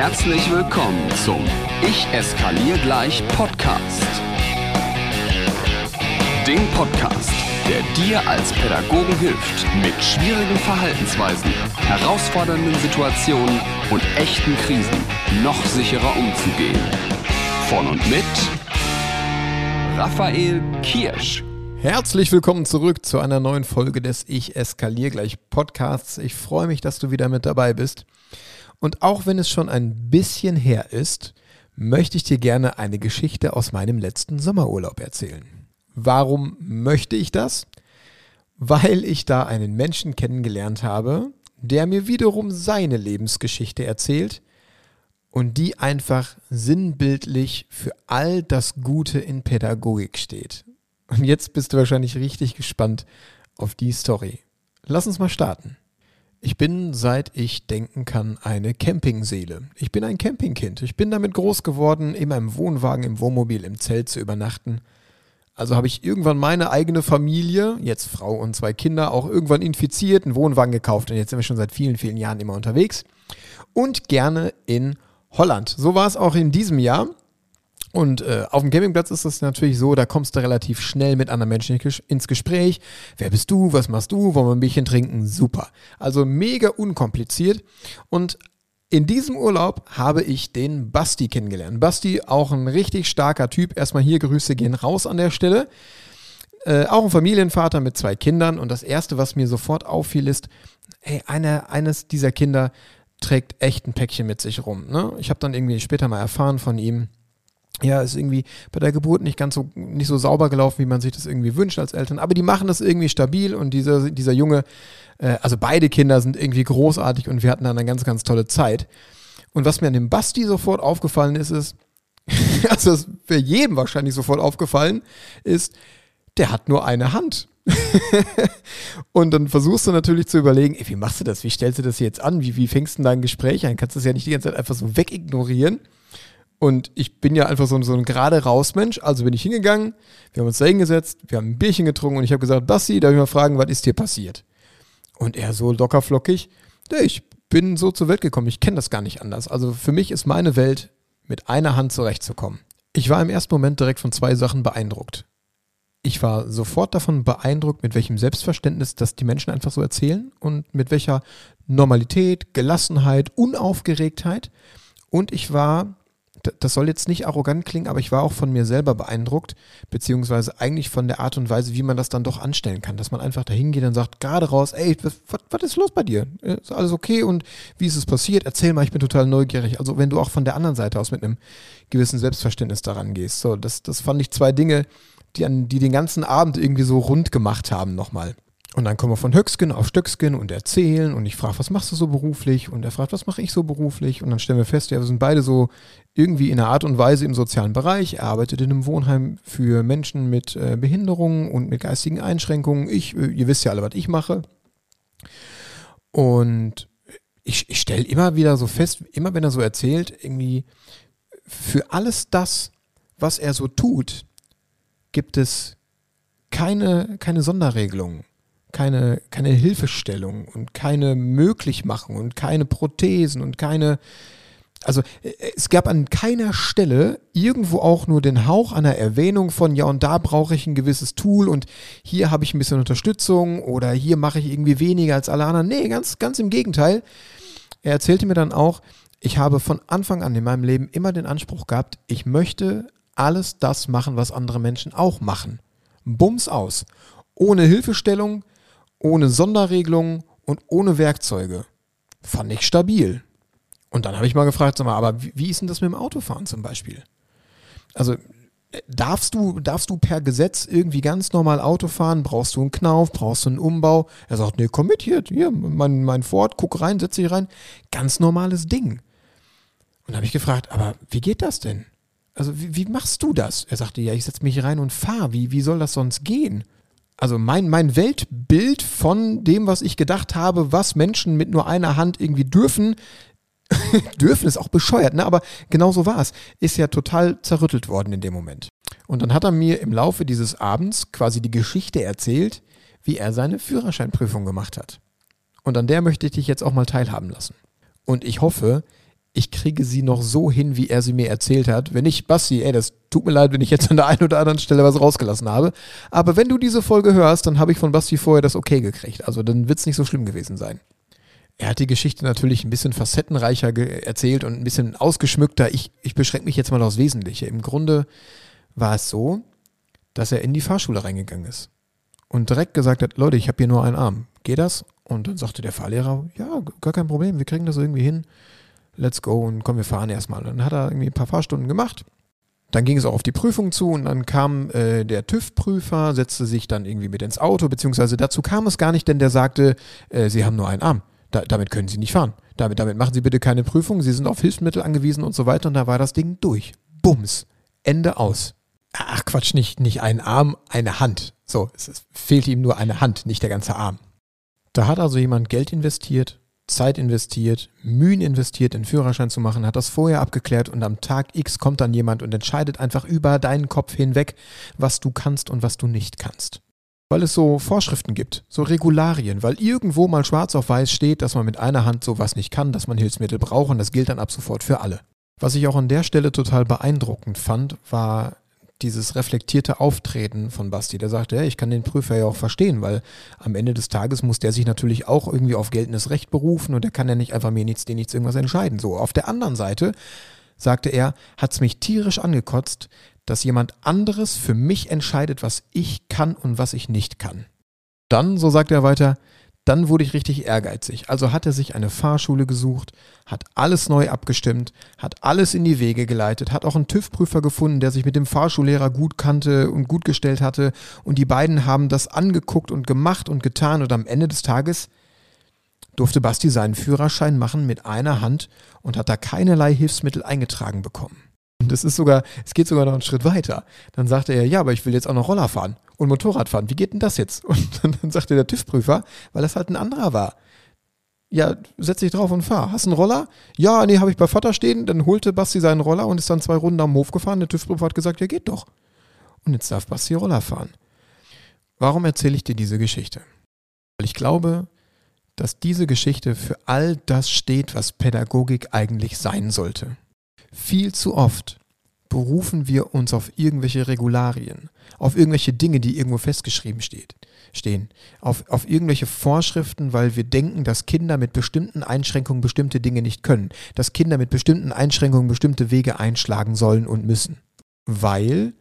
Herzlich willkommen zum Ich eskaliere gleich Podcast. Dem Podcast, der dir als Pädagogen hilft, mit schwierigen Verhaltensweisen, herausfordernden Situationen und echten Krisen noch sicherer umzugehen. Von und mit Raphael Kirsch. Herzlich willkommen zurück zu einer neuen Folge des Ich eskaliere gleich Podcasts. Ich freue mich, dass du wieder mit dabei bist. Und auch wenn es schon ein bisschen her ist, möchte ich dir gerne eine Geschichte aus meinem letzten Sommerurlaub erzählen. Warum möchte ich das? Weil ich da einen Menschen kennengelernt habe, der mir wiederum seine Lebensgeschichte erzählt und die einfach sinnbildlich für all das Gute in Pädagogik steht. Und jetzt bist du wahrscheinlich richtig gespannt auf die Story. Lass uns mal starten. Ich bin, seit ich denken kann, eine Campingseele. Ich bin ein Campingkind. Ich bin damit groß geworden, immer im Wohnwagen, im Wohnmobil, im Zelt zu übernachten. Also habe ich irgendwann meine eigene Familie, jetzt Frau und zwei Kinder, auch irgendwann infiziert, einen Wohnwagen gekauft und jetzt sind wir schon seit vielen, vielen Jahren immer unterwegs. Und gerne in Holland. So war es auch in diesem Jahr. Und äh, auf dem Campingplatz ist es natürlich so, da kommst du relativ schnell mit anderen Menschen ins Gespräch. Wer bist du? Was machst du? Wollen wir ein Bierchen trinken? Super. Also mega unkompliziert. Und in diesem Urlaub habe ich den Basti kennengelernt. Basti, auch ein richtig starker Typ. Erstmal hier Grüße gehen raus an der Stelle. Äh, auch ein Familienvater mit zwei Kindern. Und das Erste, was mir sofort auffiel, ist, hey, eine, eines dieser Kinder trägt echt ein Päckchen mit sich rum. Ne? Ich habe dann irgendwie später mal erfahren von ihm, ja, ist irgendwie bei der Geburt nicht ganz so, nicht so sauber gelaufen, wie man sich das irgendwie wünscht als Eltern. Aber die machen das irgendwie stabil und dieser, dieser Junge, äh, also beide Kinder sind irgendwie großartig und wir hatten dann eine ganz, ganz tolle Zeit. Und was mir an dem Basti sofort aufgefallen ist, ist, also das wäre jedem wahrscheinlich sofort aufgefallen, ist, der hat nur eine Hand. und dann versuchst du natürlich zu überlegen, ey, wie machst du das? Wie stellst du das jetzt an? Wie, wie fängst du dein Gespräch ein? Kannst du das ja nicht die ganze Zeit einfach so wegignorieren. Und ich bin ja einfach so, so ein gerade raus Mensch. Also bin ich hingegangen, wir haben uns da hingesetzt, wir haben ein Bierchen getrunken und ich habe gesagt, Basti, darf ich mal fragen, was ist dir passiert? Und er so locker flockig, ich bin so zur Welt gekommen, ich kenne das gar nicht anders. Also für mich ist meine Welt, mit einer Hand zurechtzukommen. Ich war im ersten Moment direkt von zwei Sachen beeindruckt. Ich war sofort davon beeindruckt, mit welchem Selbstverständnis das die Menschen einfach so erzählen und mit welcher Normalität, Gelassenheit, Unaufgeregtheit. Und ich war das soll jetzt nicht arrogant klingen, aber ich war auch von mir selber beeindruckt, beziehungsweise eigentlich von der Art und Weise, wie man das dann doch anstellen kann. Dass man einfach dahin geht und sagt, gerade raus, ey, was, was ist los bei dir? Ist alles okay und wie ist es passiert? Erzähl mal, ich bin total neugierig. Also wenn du auch von der anderen Seite aus mit einem gewissen Selbstverständnis daran gehst. So, das, das fand ich zwei Dinge, die, an, die den ganzen Abend irgendwie so rund gemacht haben nochmal. Und dann kommen wir von Höcksken auf Stöcksken und erzählen und ich frage, was machst du so beruflich? Und er fragt, was mache ich so beruflich? Und dann stellen wir fest, ja, wir sind beide so irgendwie in einer Art und Weise im sozialen Bereich. Er arbeitet in einem Wohnheim für Menschen mit äh, Behinderungen und mit geistigen Einschränkungen. Ich, äh, ihr wisst ja alle, was ich mache. Und ich, ich stelle immer wieder so fest, immer wenn er so erzählt, irgendwie für alles das, was er so tut, gibt es keine, keine Sonderregelungen keine, keine Hilfestellung und keine Möglichmachung und keine Prothesen und keine, also äh, es gab an keiner Stelle irgendwo auch nur den Hauch einer Erwähnung von, ja, und da brauche ich ein gewisses Tool und hier habe ich ein bisschen Unterstützung oder hier mache ich irgendwie weniger als alle anderen. Nee, ganz, ganz im Gegenteil. Er erzählte mir dann auch, ich habe von Anfang an in meinem Leben immer den Anspruch gehabt, ich möchte alles das machen, was andere Menschen auch machen. Bums aus. Ohne Hilfestellung, ohne Sonderregelungen und ohne Werkzeuge. Fand ich stabil. Und dann habe ich mal gefragt, sag mal, aber wie, ist denn das mit dem Autofahren zum Beispiel? Also darfst du, darfst du per Gesetz irgendwie ganz normal Auto fahren? Brauchst du einen Knauf? Brauchst du einen Umbau? Er sagt, nee, komm mit hier, hier, mein, mein Ford, guck rein, setz dich rein. Ganz normales Ding. Und habe ich gefragt, aber wie geht das denn? Also wie, wie machst du das? Er sagte, ja, ich setze mich rein und fahre. Wie, wie soll das sonst gehen? Also mein, mein Weltbild von dem, was ich gedacht habe, was Menschen mit nur einer Hand irgendwie dürfen, dürfen ist auch bescheuert, ne? aber genau so war es, ist ja total zerrüttelt worden in dem Moment. Und dann hat er mir im Laufe dieses Abends quasi die Geschichte erzählt, wie er seine Führerscheinprüfung gemacht hat. Und an der möchte ich dich jetzt auch mal teilhaben lassen. Und ich hoffe, ich kriege sie noch so hin, wie er sie mir erzählt hat. Wenn nicht, Basti, ey, das tut mir leid, wenn ich jetzt an der einen oder anderen Stelle was rausgelassen habe. Aber wenn du diese Folge hörst, dann habe ich von Basti vorher das okay gekriegt. Also dann wird es nicht so schlimm gewesen sein. Er hat die Geschichte natürlich ein bisschen facettenreicher erzählt und ein bisschen ausgeschmückter. Ich, ich beschränke mich jetzt mal aufs Wesentliche. Im Grunde war es so, dass er in die Fahrschule reingegangen ist und direkt gesagt hat, Leute, ich habe hier nur einen Arm. Geht das? Und dann sagte der Fahrlehrer, ja, gar kein Problem, wir kriegen das irgendwie hin. Let's go und komm, wir fahren erstmal. Und dann hat er irgendwie ein paar Fahrstunden gemacht. Dann ging es auch auf die Prüfung zu und dann kam äh, der TÜV-Prüfer, setzte sich dann irgendwie mit ins Auto, beziehungsweise dazu kam es gar nicht, denn der sagte, äh, Sie haben nur einen Arm. Da, damit können Sie nicht fahren. Damit, damit machen Sie bitte keine Prüfung. Sie sind auf Hilfsmittel angewiesen und so weiter. Und da war das Ding durch. Bums. Ende aus. Ach Quatsch, nicht, nicht ein Arm, eine Hand. So, es, es fehlte ihm nur eine Hand, nicht der ganze Arm. Da hat also jemand Geld investiert, Zeit investiert, Mühen investiert, den Führerschein zu machen, hat das vorher abgeklärt und am Tag X kommt dann jemand und entscheidet einfach über deinen Kopf hinweg, was du kannst und was du nicht kannst weil es so Vorschriften gibt, so Regularien, weil irgendwo mal schwarz auf weiß steht, dass man mit einer Hand sowas nicht kann, dass man Hilfsmittel braucht und das gilt dann ab sofort für alle. Was ich auch an der Stelle total beeindruckend fand, war dieses reflektierte Auftreten von Basti. Der sagte, ja, ich kann den Prüfer ja auch verstehen, weil am Ende des Tages muss der sich natürlich auch irgendwie auf geltendes Recht berufen und der kann ja nicht einfach mir nichts, dir nichts irgendwas entscheiden. So, auf der anderen Seite sagte er, hat es mich tierisch angekotzt, dass jemand anderes für mich entscheidet, was ich kann und was ich nicht kann. Dann, so sagt er weiter, dann wurde ich richtig ehrgeizig. Also hat er sich eine Fahrschule gesucht, hat alles neu abgestimmt, hat alles in die Wege geleitet, hat auch einen TÜV-Prüfer gefunden, der sich mit dem Fahrschullehrer gut kannte und gut gestellt hatte. Und die beiden haben das angeguckt und gemacht und getan. Und am Ende des Tages durfte Basti seinen Führerschein machen mit einer Hand und hat da keinerlei Hilfsmittel eingetragen bekommen. Und es ist sogar, es geht sogar noch einen Schritt weiter. Dann sagte er, ja, aber ich will jetzt auch noch Roller fahren und Motorrad fahren. Wie geht denn das jetzt? Und dann, dann sagte der TÜV-Prüfer, weil das halt ein anderer war. Ja, setz dich drauf und fahr. Hast du einen Roller? Ja, nee, habe ich bei Vater stehen. Dann holte Basti seinen Roller und ist dann zwei Runden am Hof gefahren. Der TÜV-Prüfer hat gesagt, ja, geht doch. Und jetzt darf Basti Roller fahren. Warum erzähle ich dir diese Geschichte? Weil ich glaube, dass diese Geschichte für all das steht, was Pädagogik eigentlich sein sollte. Viel zu oft berufen wir uns auf irgendwelche Regularien, auf irgendwelche Dinge, die irgendwo festgeschrieben steht, stehen, auf, auf irgendwelche Vorschriften, weil wir denken, dass Kinder mit bestimmten Einschränkungen bestimmte Dinge nicht können, dass Kinder mit bestimmten Einschränkungen bestimmte Wege einschlagen sollen und müssen. Weil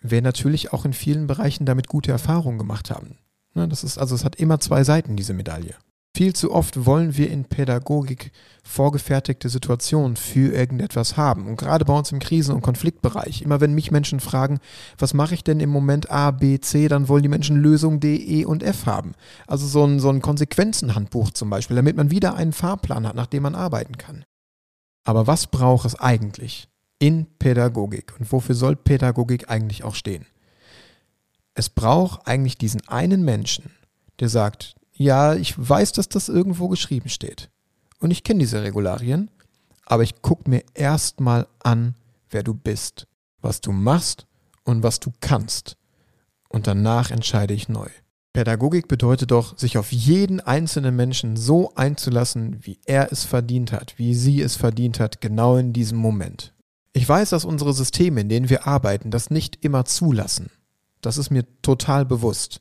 wir natürlich auch in vielen Bereichen damit gute Erfahrungen gemacht haben. Ne, das ist, also es hat immer zwei Seiten, diese Medaille. Viel zu oft wollen wir in Pädagogik vorgefertigte Situationen für irgendetwas haben. Und gerade bei uns im Krisen- und Konfliktbereich, immer wenn mich Menschen fragen, was mache ich denn im Moment A, B, C, dann wollen die Menschen Lösung D, E und F haben. Also so ein, so ein Konsequenzenhandbuch zum Beispiel, damit man wieder einen Fahrplan hat, nach dem man arbeiten kann. Aber was braucht es eigentlich in Pädagogik? Und wofür soll Pädagogik eigentlich auch stehen? Es braucht eigentlich diesen einen Menschen, der sagt, ja, ich weiß, dass das irgendwo geschrieben steht. Und ich kenne diese Regularien, aber ich gucke mir erstmal an, wer du bist, was du machst und was du kannst. Und danach entscheide ich neu. Pädagogik bedeutet doch, sich auf jeden einzelnen Menschen so einzulassen, wie er es verdient hat, wie sie es verdient hat, genau in diesem Moment. Ich weiß, dass unsere Systeme, in denen wir arbeiten, das nicht immer zulassen. Das ist mir total bewusst.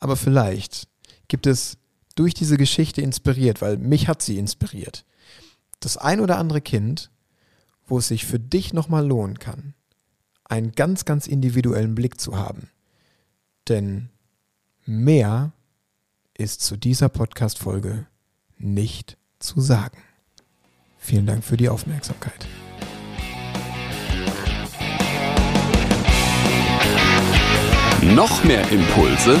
Aber vielleicht gibt es durch diese Geschichte inspiriert, weil mich hat sie inspiriert. Das ein oder andere Kind, wo es sich für dich nochmal lohnen kann, einen ganz, ganz individuellen Blick zu haben. Denn mehr ist zu dieser Podcast-Folge nicht zu sagen. Vielen Dank für die Aufmerksamkeit. Noch mehr Impulse